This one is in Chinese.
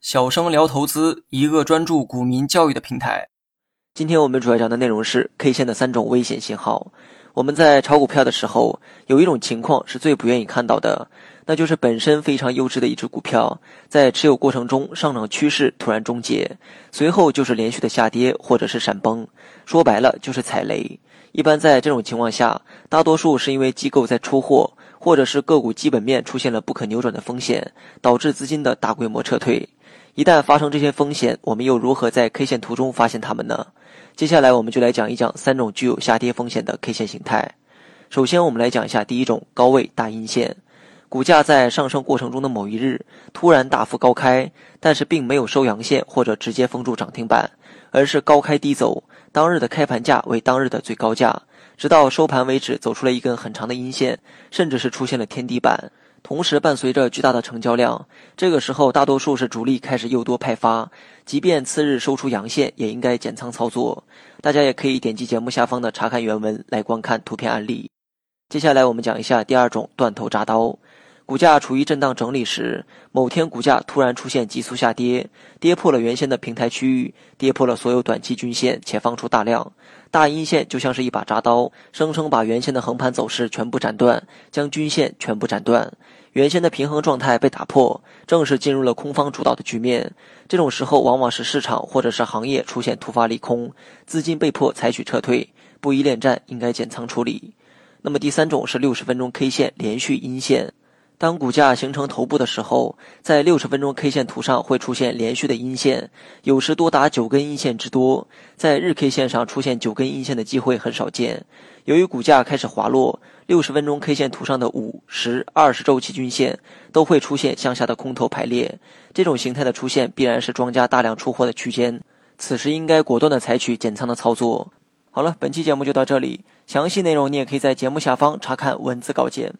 小生聊投资，一个专注股民教育的平台。今天我们主要讲的内容是 K 线的三种危险信号。我们在炒股票的时候，有一种情况是最不愿意看到的，那就是本身非常优质的一只股票，在持有过程中上涨趋势突然终结，随后就是连续的下跌或者是闪崩，说白了就是踩雷。一般在这种情况下，大多数是因为机构在出货，或者是个股基本面出现了不可扭转的风险，导致资金的大规模撤退。一旦发生这些风险，我们又如何在 K 线图中发现它们呢？接下来我们就来讲一讲三种具有下跌风险的 K 线形态。首先，我们来讲一下第一种高位大阴线，股价在上升过程中的某一日突然大幅高开，但是并没有收阳线或者直接封住涨停板，而是高开低走，当日的开盘价为当日的最高价，直到收盘为止走出了一根很长的阴线，甚至是出现了天地板。同时伴随着巨大的成交量，这个时候大多数是主力开始诱多派发，即便次日收出阳线，也应该减仓操作。大家也可以点击节目下方的查看原文来观看图片案例。接下来我们讲一下第二种断头铡刀。股价处于震荡整理时，某天股价突然出现急速下跌，跌破了原先的平台区域，跌破了所有短期均线，且放出大量大阴线，就像是一把铡刀，生生把原先的横盘走势全部斩断，将均线全部斩断，原先的平衡状态被打破，正式进入了空方主导的局面。这种时候，往往是市场或者是行业出现突发利空，资金被迫采取撤退，不宜恋战，应该减仓处理。那么第三种是六十分钟 K 线连续阴线。当股价形成头部的时候，在六十分钟 K 线图上会出现连续的阴线，有时多达九根阴线之多。在日 K 线上出现九根阴线的机会很少见。由于股价开始滑落，六十分钟 K 线图上的五、十、二十周期均线都会出现向下的空头排列。这种形态的出现必然是庄家大量出货的区间，此时应该果断的采取减仓的操作。好了，本期节目就到这里，详细内容你也可以在节目下方查看文字稿件。